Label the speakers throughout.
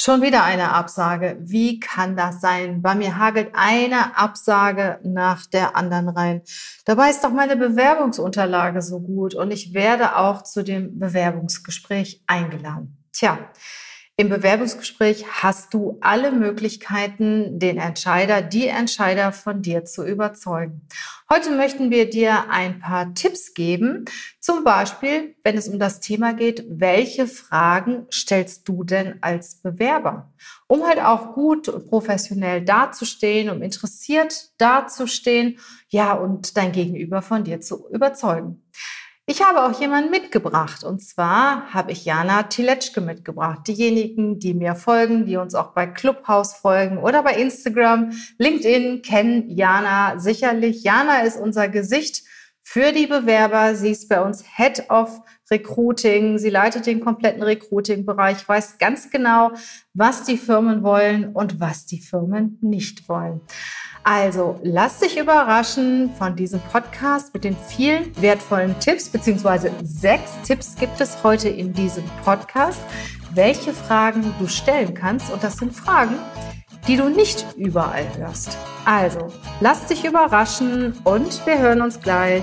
Speaker 1: Schon wieder eine Absage. Wie kann das sein? Bei mir hagelt eine Absage nach der anderen rein. Dabei ist doch meine Bewerbungsunterlage so gut und ich werde auch zu dem Bewerbungsgespräch eingeladen. Tja, im Bewerbungsgespräch hast du alle Möglichkeiten, den Entscheider, die Entscheider von dir zu überzeugen. Heute möchten wir dir ein paar Tipps geben. Zum Beispiel, wenn es um das Thema geht, welche Fragen stellst du denn als Bewerber? Um halt auch gut und professionell dazustehen, um interessiert dazustehen, ja, und dein Gegenüber von dir zu überzeugen. Ich habe auch jemanden mitgebracht und zwar habe ich Jana Tiletschke mitgebracht. Diejenigen, die mir folgen, die uns auch bei Clubhouse folgen oder bei Instagram, LinkedIn kennen Jana sicherlich. Jana ist unser Gesicht für die Bewerber. Sie ist bei uns Head of Recruiting. Sie leitet den kompletten Recruiting-Bereich, weiß ganz genau, was die Firmen wollen und was die Firmen nicht wollen. Also lass dich überraschen von diesem Podcast mit den vielen wertvollen Tipps, beziehungsweise sechs Tipps gibt es heute in diesem Podcast, welche Fragen du stellen kannst. Und das sind Fragen, die du nicht überall hörst. Also lass dich überraschen und wir hören uns gleich.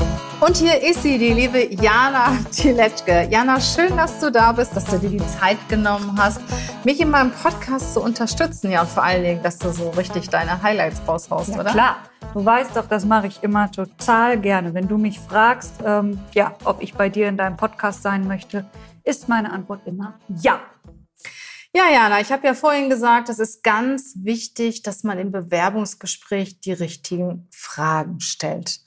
Speaker 1: Und hier ist sie, die liebe Jana Tiletschke. Jana, schön, dass du da bist, dass du dir die Zeit genommen hast, mich in meinem Podcast zu unterstützen. Ja, und vor allen Dingen, dass du so richtig deine Highlights raushaust,
Speaker 2: ja,
Speaker 1: oder?
Speaker 2: Klar. Du weißt doch, das mache ich immer total gerne. Wenn du mich fragst, ähm, ja, ob ich bei dir in deinem Podcast sein möchte, ist meine Antwort immer ja.
Speaker 1: Ja, Jana, ich habe ja vorhin gesagt, es ist ganz wichtig, dass man im Bewerbungsgespräch die richtigen Fragen stellt.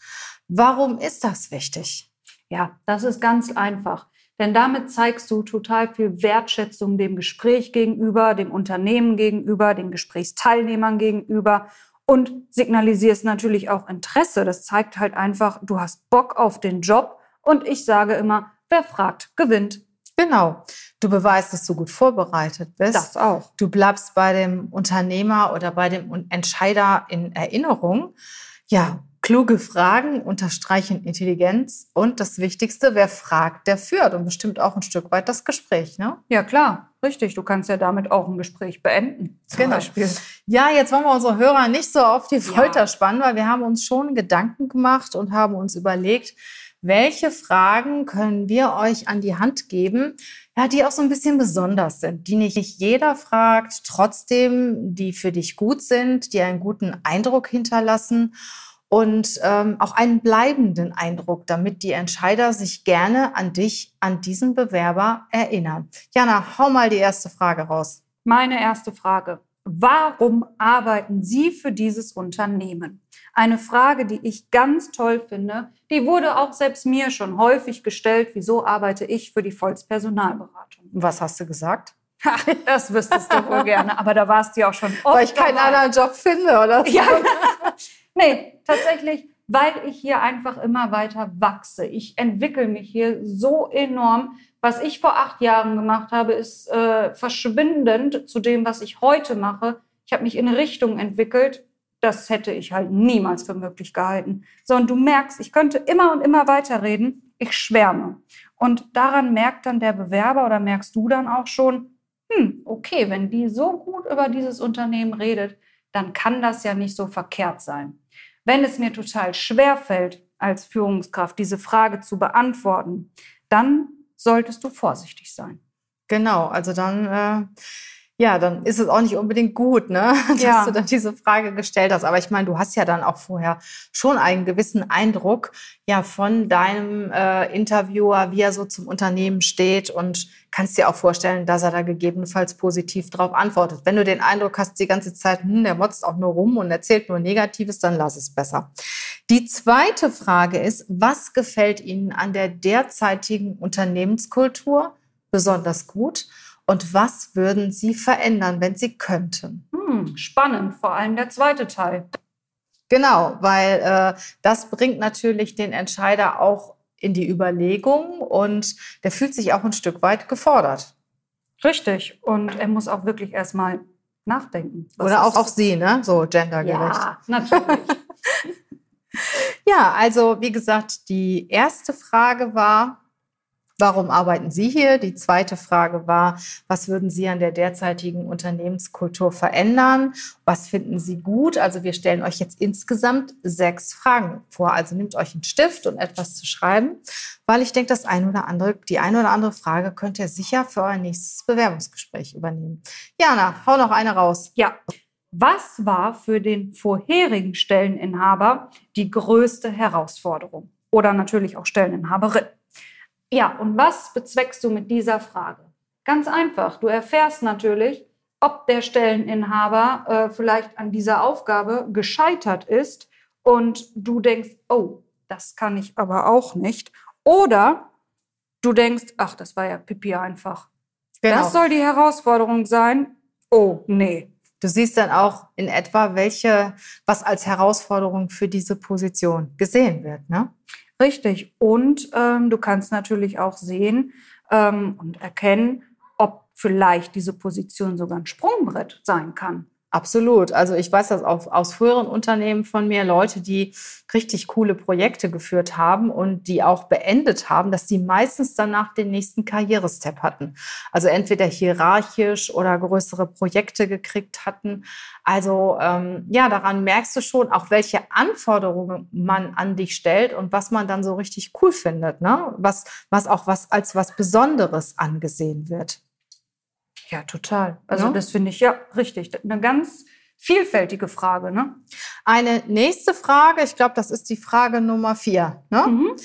Speaker 1: Warum ist das wichtig?
Speaker 2: Ja, das ist ganz einfach. Denn damit zeigst du total viel Wertschätzung dem Gespräch gegenüber, dem Unternehmen gegenüber, den Gesprächsteilnehmern gegenüber und signalisierst natürlich auch Interesse. Das zeigt halt einfach, du hast Bock auf den Job. Und ich sage immer, wer fragt, gewinnt.
Speaker 1: Genau. Du beweist, dass du gut vorbereitet bist.
Speaker 2: Das auch.
Speaker 1: Du bleibst bei dem Unternehmer oder bei dem Entscheider in Erinnerung. Ja, kluge Fragen unterstreichen Intelligenz und das Wichtigste, wer fragt, der führt und bestimmt auch ein Stück weit das Gespräch. Ne?
Speaker 2: Ja, klar, richtig. Du kannst ja damit auch ein Gespräch beenden.
Speaker 1: Zum genau. Beispiel. Ja, jetzt wollen wir unsere Hörer nicht so auf die Folter ja. spannen, weil wir haben uns schon Gedanken gemacht und haben uns überlegt, welche Fragen können wir euch an die Hand geben, ja, die auch so ein bisschen besonders sind, die nicht jeder fragt, trotzdem die für dich gut sind, die einen guten Eindruck hinterlassen und ähm, auch einen bleibenden Eindruck, damit die Entscheider sich gerne an dich, an diesen Bewerber erinnern. Jana, hau mal die erste Frage raus.
Speaker 2: Meine erste Frage. Warum arbeiten Sie für dieses Unternehmen? Eine Frage, die ich ganz toll finde. Die wurde auch selbst mir schon häufig gestellt. Wieso arbeite ich für die Volkspersonalberatung?
Speaker 1: Was hast du gesagt?
Speaker 2: das wüsstest du wohl gerne, aber da warst du ja auch schon
Speaker 1: oft. Weil ich keinen dabei. anderen Job finde, oder?
Speaker 2: Ja. nee, tatsächlich, weil ich hier einfach immer weiter wachse. Ich entwickle mich hier so enorm. Was ich vor acht Jahren gemacht habe, ist äh, verschwindend zu dem, was ich heute mache. Ich habe mich in Richtung entwickelt, das hätte ich halt niemals für möglich gehalten. So, und du merkst, ich könnte immer und immer weiterreden. Ich schwärme. Und daran merkt dann der Bewerber oder merkst du dann auch schon, hm, okay, wenn die so gut über dieses Unternehmen redet, dann kann das ja nicht so verkehrt sein. Wenn es mir total schwer fällt, als Führungskraft diese Frage zu beantworten, dann solltest du vorsichtig sein.
Speaker 1: Genau, also dann äh, ja, dann ist es auch nicht unbedingt gut, ne, dass ja. du dann diese Frage gestellt hast. Aber ich meine, du hast ja dann auch vorher schon einen gewissen Eindruck ja von deinem äh, Interviewer, wie er so zum Unternehmen steht und kannst dir auch vorstellen, dass er da gegebenenfalls positiv darauf antwortet. Wenn du den Eindruck hast, die ganze Zeit, hm, der motzt auch nur rum und erzählt nur Negatives, dann lass es besser. Die zweite Frage ist, was gefällt Ihnen an der derzeitigen Unternehmenskultur besonders gut? Und was würden Sie verändern, wenn Sie könnten?
Speaker 2: Hm, spannend, vor allem der zweite Teil.
Speaker 1: Genau, weil äh, das bringt natürlich den Entscheider auch in die Überlegung und der fühlt sich auch ein Stück weit gefordert.
Speaker 2: Richtig. Und er muss auch wirklich erstmal nachdenken.
Speaker 1: Oder auch, auch sie, ne? So gendergerecht.
Speaker 2: Ja, natürlich.
Speaker 1: ja, also wie gesagt, die erste Frage war, Warum arbeiten Sie hier? Die zweite Frage war, was würden Sie an der derzeitigen Unternehmenskultur verändern? Was finden Sie gut? Also wir stellen euch jetzt insgesamt sechs Fragen vor. Also nehmt euch einen Stift und etwas zu schreiben, weil ich denke, das ein oder andere, die eine oder andere Frage könnt ihr sicher für euer nächstes Bewerbungsgespräch übernehmen. Jana, hau noch eine raus.
Speaker 2: Ja. Was war für den vorherigen Stelleninhaber die größte Herausforderung? Oder natürlich auch Stelleninhaberin? Ja, und was bezweckst du mit dieser Frage? Ganz einfach. Du erfährst natürlich, ob der Stelleninhaber äh, vielleicht an dieser Aufgabe gescheitert ist und du denkst, oh, das kann ich aber auch nicht. Oder du denkst, ach, das war ja Pipi einfach. Genau. Das soll die Herausforderung sein. Oh, nee.
Speaker 1: Du siehst dann auch in etwa, welche, was als Herausforderung für diese Position gesehen wird, ne?
Speaker 2: Richtig. Und ähm, du kannst natürlich auch sehen ähm, und erkennen, ob vielleicht diese Position sogar ein Sprungbrett sein kann.
Speaker 1: Absolut. Also ich weiß das auch aus früheren Unternehmen von mir, Leute, die richtig coole Projekte geführt haben und die auch beendet haben, dass die meistens danach den nächsten Karrierestep hatten. Also entweder hierarchisch oder größere Projekte gekriegt hatten. Also ähm, ja, daran merkst du schon auch, welche Anforderungen man an dich stellt und was man dann so richtig cool findet, ne? Was, was auch was als was Besonderes angesehen wird.
Speaker 2: Ja, total. Also ja? das finde ich ja richtig. Eine ganz vielfältige Frage. Ne?
Speaker 1: Eine nächste Frage, ich glaube, das ist die Frage Nummer vier. Ne? Mhm.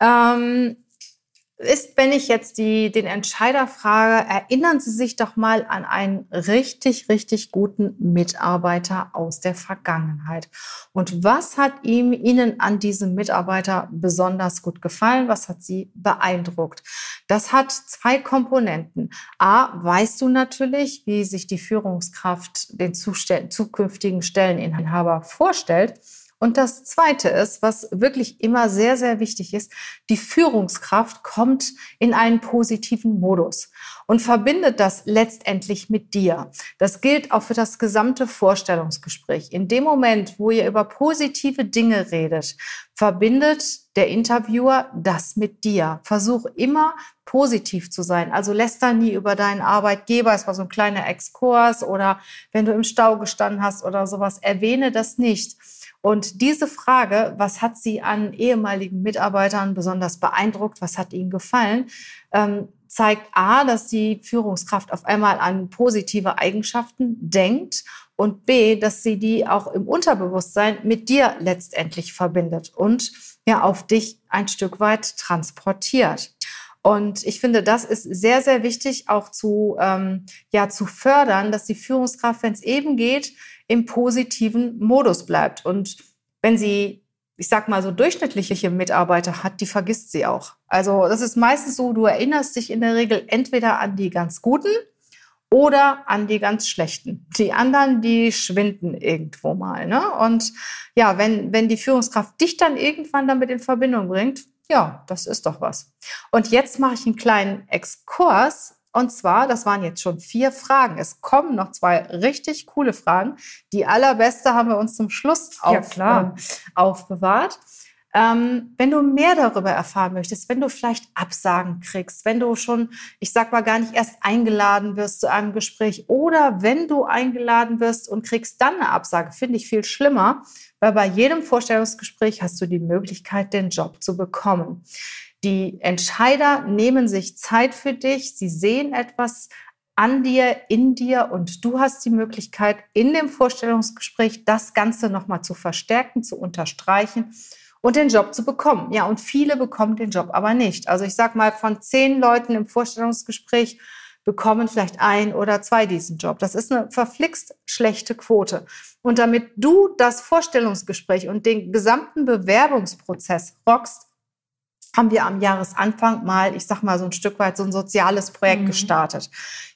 Speaker 1: Ähm, ist, wenn ich jetzt die, den Entscheider frage, erinnern Sie sich doch mal an einen richtig, richtig guten Mitarbeiter aus der Vergangenheit. Und was hat ihm, Ihnen an diesem Mitarbeiter besonders gut gefallen? Was hat Sie beeindruckt? Das hat zwei Komponenten. A, weißt du natürlich, wie sich die Führungskraft den zukünftigen Stelleninhaber vorstellt. Und das Zweite ist, was wirklich immer sehr, sehr wichtig ist, die Führungskraft kommt in einen positiven Modus und verbindet das letztendlich mit dir. Das gilt auch für das gesamte Vorstellungsgespräch. In dem Moment, wo ihr über positive Dinge redet, verbindet der Interviewer das mit dir. Versuch immer positiv zu sein. Also lässt da nie über deinen Arbeitgeber, es war so ein kleiner Exkurs oder wenn du im Stau gestanden hast oder sowas, erwähne das nicht und diese Frage, was hat Sie an ehemaligen Mitarbeitern besonders beeindruckt, was hat Ihnen gefallen, ähm, zeigt A, dass die Führungskraft auf einmal an positive Eigenschaften denkt und B, dass sie die auch im Unterbewusstsein mit dir letztendlich verbindet und ja auf dich ein Stück weit transportiert. Und ich finde, das ist sehr, sehr wichtig auch zu, ähm, ja, zu fördern, dass die Führungskraft, wenn es eben geht, im positiven Modus bleibt. Und wenn sie, ich sag mal, so durchschnittliche Mitarbeiter hat, die vergisst sie auch. Also das ist meistens so, du erinnerst dich in der Regel entweder an die ganz guten oder an die ganz schlechten. Die anderen, die schwinden irgendwo mal. Ne? Und ja, wenn, wenn die Führungskraft dich dann irgendwann damit in Verbindung bringt, ja, das ist doch was. Und jetzt mache ich einen kleinen Exkurs und zwar, das waren jetzt schon vier Fragen. Es kommen noch zwei richtig coole Fragen. Die allerbeste haben wir uns zum Schluss auf, ja, äh, aufbewahrt. Ähm, wenn du mehr darüber erfahren möchtest, wenn du vielleicht Absagen kriegst, wenn du schon, ich sag mal, gar nicht erst eingeladen wirst zu einem Gespräch oder wenn du eingeladen wirst und kriegst dann eine Absage, finde ich viel schlimmer, weil bei jedem Vorstellungsgespräch hast du die Möglichkeit, den Job zu bekommen. Die Entscheider nehmen sich Zeit für dich. Sie sehen etwas an dir, in dir und du hast die Möglichkeit, in dem Vorstellungsgespräch das Ganze nochmal zu verstärken, zu unterstreichen und den Job zu bekommen. Ja, und viele bekommen den Job aber nicht. Also ich sag mal, von zehn Leuten im Vorstellungsgespräch bekommen vielleicht ein oder zwei diesen Job. Das ist eine verflixt schlechte Quote. Und damit du das Vorstellungsgespräch und den gesamten Bewerbungsprozess rockst, haben wir am Jahresanfang mal, ich sag mal so ein Stück weit so ein soziales Projekt mhm. gestartet.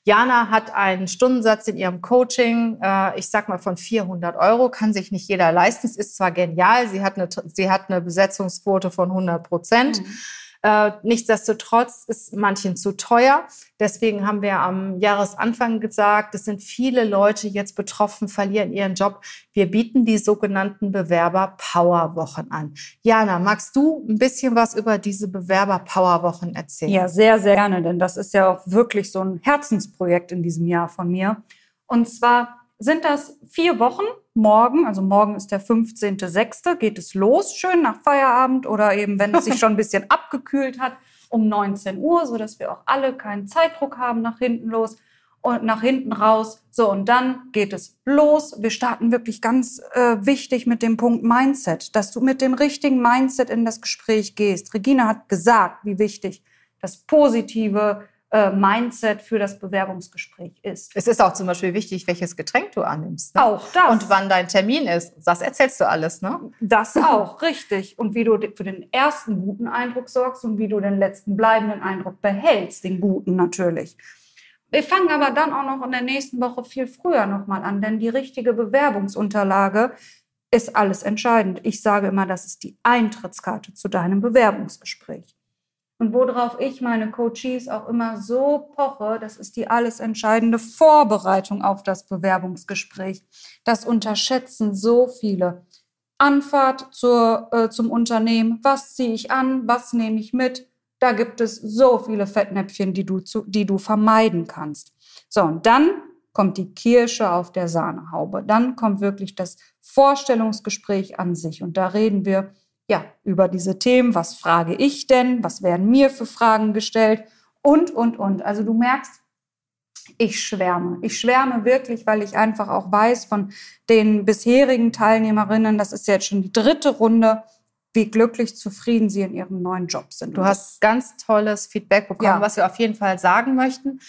Speaker 1: Jana hat einen Stundensatz in ihrem Coaching, äh, ich sag mal von 400 Euro, kann sich nicht jeder leisten. Es ist zwar genial, sie hat eine, sie hat eine Besetzungsquote von 100 Prozent. Mhm. Äh, nichtsdestotrotz ist manchen zu teuer. Deswegen haben wir am Jahresanfang gesagt, es sind viele Leute jetzt betroffen, verlieren ihren Job. Wir bieten die sogenannten Bewerber-Power-Wochen an. Jana, magst du ein bisschen was über diese Bewerber-Power-Wochen erzählen?
Speaker 2: Ja, sehr, sehr gerne, denn das ist ja auch wirklich so ein Herzensprojekt in diesem Jahr von mir. Und zwar sind das vier Wochen. Morgen, also morgen ist der 15.06., geht es los, schön nach Feierabend oder eben, wenn es sich schon ein bisschen abgekühlt hat, um 19 Uhr, sodass wir auch alle keinen Zeitdruck haben nach hinten los und nach hinten raus. So, und dann geht es los. Wir starten wirklich ganz äh, wichtig mit dem Punkt Mindset, dass du mit dem richtigen Mindset in das Gespräch gehst. Regina hat gesagt, wie wichtig das positive äh, Mindset für das Bewerbungsgespräch ist.
Speaker 1: Es ist auch zum Beispiel wichtig, welches Getränk du annimmst.
Speaker 2: Ne? Auch das.
Speaker 1: Und wann dein Termin ist. Das erzählst du alles, ne?
Speaker 2: Das auch, richtig. Und wie du für den ersten guten Eindruck sorgst und wie du den letzten bleibenden Eindruck behältst, den guten natürlich. Wir fangen aber dann auch noch in der nächsten Woche viel früher nochmal an, denn die richtige Bewerbungsunterlage ist alles entscheidend. Ich sage immer, das ist die Eintrittskarte zu deinem Bewerbungsgespräch. Und worauf ich meine Coaches auch immer so poche, das ist die alles entscheidende Vorbereitung auf das Bewerbungsgespräch. Das unterschätzen so viele. Anfahrt zur, äh, zum Unternehmen, was ziehe ich an, was nehme ich mit. Da gibt es so viele Fettnäpfchen, die du, zu, die du vermeiden kannst. So, und dann kommt die Kirsche auf der Sahnehaube. Dann kommt wirklich das Vorstellungsgespräch an sich. Und da reden wir ja, über diese Themen. Was frage ich denn? Was werden mir für Fragen gestellt? Und, und, und. Also du merkst, ich schwärme. Ich schwärme wirklich, weil ich einfach auch weiß von den bisherigen Teilnehmerinnen, das ist jetzt schon die dritte Runde, wie glücklich zufrieden sie in ihrem neuen Job sind.
Speaker 1: Du hast ganz tolles Feedback bekommen, ja. was wir auf jeden Fall sagen möchten,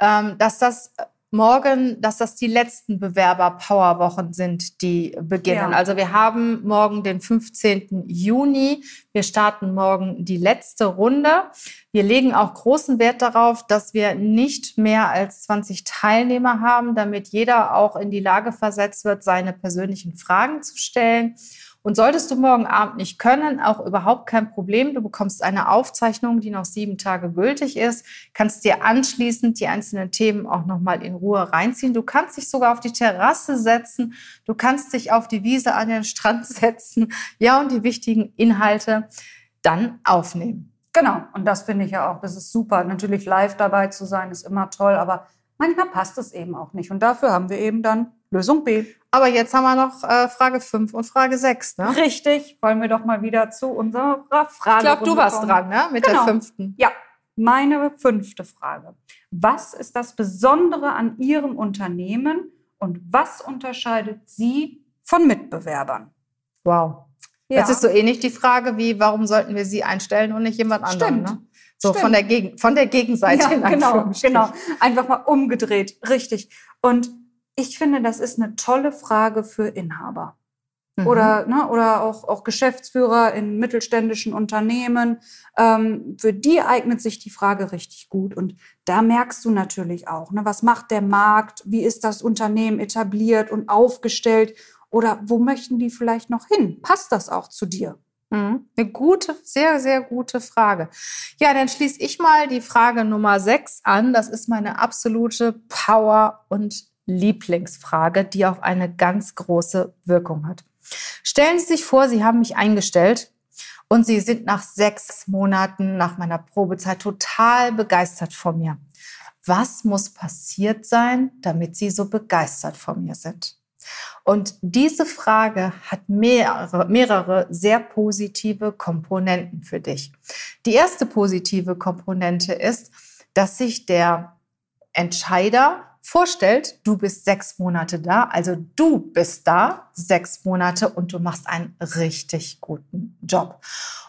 Speaker 1: ähm, dass das morgen, dass das die letzten Bewerber-Powerwochen sind, die beginnen. Ja. Also wir haben morgen den 15. Juni. Wir starten morgen die letzte Runde. Wir legen auch großen Wert darauf, dass wir nicht mehr als 20 Teilnehmer haben, damit jeder auch in die Lage versetzt wird, seine persönlichen Fragen zu stellen. Und solltest du morgen Abend nicht können, auch überhaupt kein Problem. Du bekommst eine Aufzeichnung, die noch sieben Tage gültig ist, kannst dir anschließend die einzelnen Themen auch nochmal in Ruhe reinziehen. Du kannst dich sogar auf die Terrasse setzen. Du kannst dich auf die Wiese an den Strand setzen. Ja, und die wichtigen Inhalte dann aufnehmen.
Speaker 2: Genau. Und das finde ich ja auch, das ist super. Natürlich live dabei zu sein, ist immer toll, aber manchmal passt es eben auch nicht. Und dafür haben wir eben dann Lösung B.
Speaker 1: Aber jetzt haben wir noch äh, Frage 5 und Frage 6, ne?
Speaker 2: Richtig. Wollen wir doch mal wieder zu unserer Frage
Speaker 1: Ich glaube, du warst kommen. dran, ne? Mit genau. der fünften.
Speaker 2: Ja, meine fünfte Frage. Was ist das Besondere an Ihrem Unternehmen und was unterscheidet Sie von Mitbewerbern?
Speaker 1: Wow. Ja. Das ist so ähnlich die Frage wie, warum sollten wir Sie einstellen und nicht jemand anderen?
Speaker 2: Stimmt.
Speaker 1: Ne? So
Speaker 2: Stimmt.
Speaker 1: von der, Gegen von der Gegenseite.
Speaker 2: Ja, genau, genau. Einfach mal umgedreht. Richtig. Und ich finde, das ist eine tolle Frage für Inhaber. Mhm. Oder, ne, oder auch, auch Geschäftsführer in mittelständischen Unternehmen. Ähm, für die eignet sich die Frage richtig gut. Und da merkst du natürlich auch, ne, was macht der Markt, wie ist das Unternehmen etabliert und aufgestellt oder wo möchten die vielleicht noch hin? Passt das auch zu dir?
Speaker 1: Mhm. Eine gute, sehr, sehr gute Frage. Ja, dann schließe ich mal die Frage Nummer 6 an. Das ist meine absolute Power- und Lieblingsfrage, die auch eine ganz große Wirkung hat. Stellen Sie sich vor, Sie haben mich eingestellt und Sie sind nach sechs Monaten nach meiner Probezeit total begeistert von mir. Was muss passiert sein, damit Sie so begeistert von mir sind? Und diese Frage hat mehrere, mehrere sehr positive Komponenten für dich. Die erste positive Komponente ist, dass sich der Entscheider vorstellt, du bist sechs Monate da, also du bist da sechs Monate und du machst einen richtig guten Job.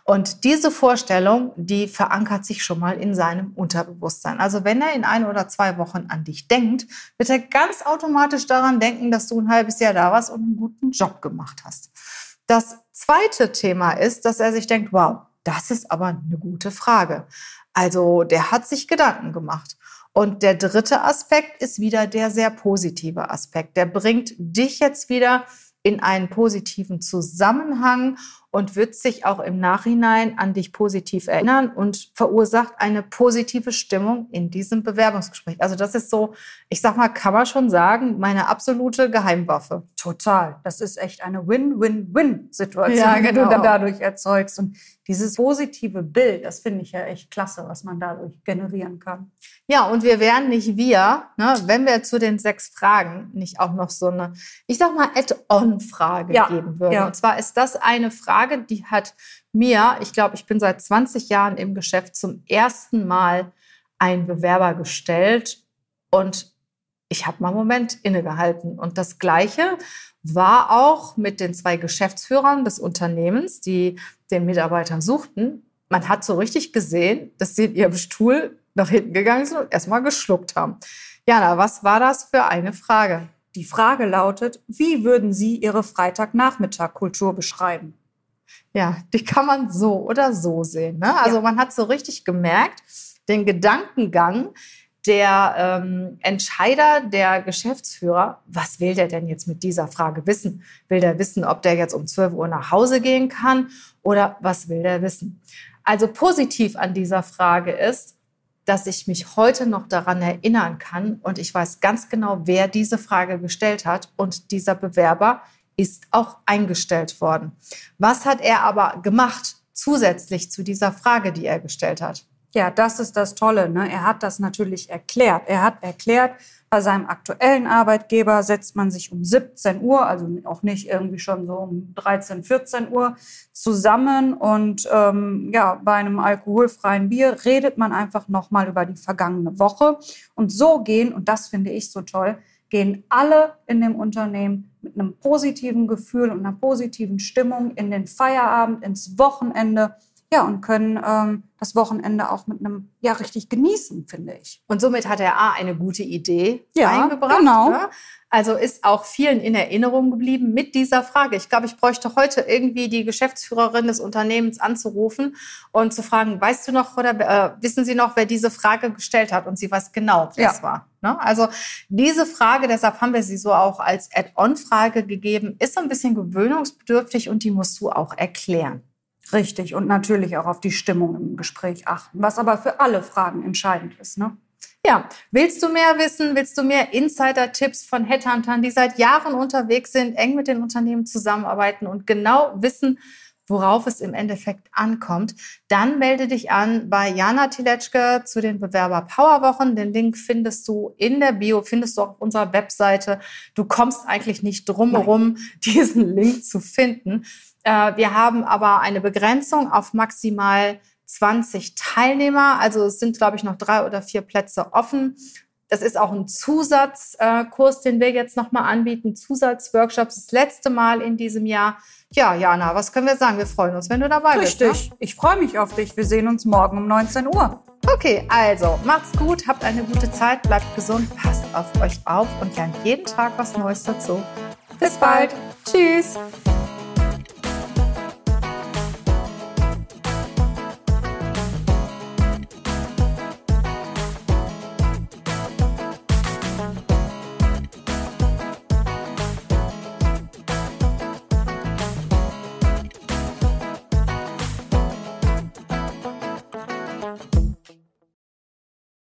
Speaker 1: Und diese Vorstellung, die verankert sich schon mal in seinem Unterbewusstsein. Also wenn er in ein oder zwei Wochen an dich denkt, wird er ganz automatisch daran denken, dass du ein halbes Jahr da warst und einen guten Job gemacht hast. Das zweite Thema ist, dass er sich denkt, wow, das ist aber eine gute Frage. Also der hat sich Gedanken gemacht. Und der dritte Aspekt ist wieder der sehr positive Aspekt. Der bringt dich jetzt wieder in einen positiven Zusammenhang und wird sich auch im Nachhinein an dich positiv erinnern und verursacht eine positive Stimmung in diesem Bewerbungsgespräch. Also das ist so, ich sag mal, kann man schon sagen, meine absolute Geheimwaffe.
Speaker 2: Total. Das ist echt eine Win-Win-Win-Situation,
Speaker 1: Ja,
Speaker 2: die du
Speaker 1: genau.
Speaker 2: dann dadurch erzeugst. Und dieses positive Bild, das finde ich ja echt klasse, was man dadurch generieren kann.
Speaker 1: Ja, und wir wären nicht wir, ne, wenn wir zu den sechs Fragen nicht auch noch so eine, ich sag mal, Add-on-Frage
Speaker 2: Ja,
Speaker 1: geben würden.
Speaker 2: ja.
Speaker 1: Und zwar ist das eine Frage, die hat mir, ich glaube, ich bin seit 20 Jahren im Geschäft zum ersten Mal ein Bewerber gestellt und ich habe mal einen Moment innegehalten. Und das Gleiche war auch mit den zwei Geschäftsführern des Unternehmens, die den Mitarbeiter suchten. Man hat so richtig gesehen, dass sie in ihrem Stuhl nach hinten gegangen sind und erstmal geschluckt haben. Jana, was war das für eine Frage?
Speaker 2: Die Frage lautet, wie würden Sie Ihre Freitagnachmittag-Kultur beschreiben?
Speaker 1: Ja, die kann man so oder so sehen. Ne? Also
Speaker 2: Ja.
Speaker 1: man hat so richtig gemerkt, den Gedankengang der ähm, Entscheider, der Geschäftsführer, was will der denn jetzt mit dieser Frage wissen? Will der wissen, ob der jetzt um 12 Uhr nach Hause gehen kann oder was will der wissen? Also positiv an dieser Frage ist, dass ich mich heute noch daran erinnern kann und ich weiß ganz genau, wer diese Frage gestellt hat und dieser Bewerber ist auch eingestellt worden. Was hat er aber gemacht zusätzlich zu dieser Frage, die er gestellt hat?
Speaker 2: Ja, das ist das Tolle. Ne? Er hat das natürlich erklärt. Er hat erklärt, bei seinem aktuellen Arbeitgeber setzt man sich um 17 Uhr, also auch nicht irgendwie schon so um 13, 14 Uhr zusammen und ähm, ja, bei einem alkoholfreien Bier redet man einfach nochmal über die vergangene Woche. Und so gehen, und das finde ich so toll, gehen alle in dem Unternehmen mit einem positiven Gefühl und einer positiven Stimmung in den Feierabend, ins Wochenende, ja, und können ähm, das Wochenende auch mit einem, ja, richtig genießen, finde ich.
Speaker 1: Und somit hat er A, eine gute Idee
Speaker 2: Ja,
Speaker 1: eingebracht.
Speaker 2: genau.
Speaker 1: Ne? Also ist auch vielen in Erinnerung geblieben mit dieser Frage. Ich glaube, ich bräuchte heute irgendwie die Geschäftsführerin des Unternehmens anzurufen und zu fragen, weißt du noch oder äh, wissen Sie noch, wer diese Frage gestellt hat? Und sie weiß genau, wer
Speaker 2: Ja.
Speaker 1: es war. Ne? Also diese Frage, deshalb haben wir sie so auch als Add-on-Frage gegeben, ist so ein bisschen gewöhnungsbedürftig und die musst du auch erklären.
Speaker 2: Richtig. Und natürlich auch auf die Stimmung im Gespräch achten, was aber für alle Fragen entscheidend ist. Ne?
Speaker 1: Ja, willst du mehr wissen? Willst du mehr Insider-Tipps von Headhuntern, die seit Jahren unterwegs sind, eng mit den Unternehmen zusammenarbeiten und genau wissen, worauf es im Endeffekt ankommt? Dann melde dich an bei Jana Tiletschke zu den Bewerber Powerwochen. Den Link findest du in der Bio, findest du auf unserer Webseite. Du kommst eigentlich nicht drum herum, diesen Link zu finden. Äh, wir haben aber eine Begrenzung auf maximal 20 Teilnehmer. Also es sind, glaube ich, noch drei oder vier Plätze offen. Das ist auch ein Zusatzkurs, den wir jetzt nochmal anbieten. Zusatzworkshops, das letzte Mal in diesem Jahr. Ja, Jana, was können wir sagen? Wir freuen uns, wenn du dabei bist.
Speaker 2: Richtig. Ich freue mich auf dich. Wir sehen uns morgen um 19 Uhr.
Speaker 1: Ne? Okay, also macht's gut, habt eine gute Zeit, bleibt gesund, passt auf euch auf und lernt jeden Tag was Neues dazu.
Speaker 2: Bis bald.
Speaker 1: Tschüss.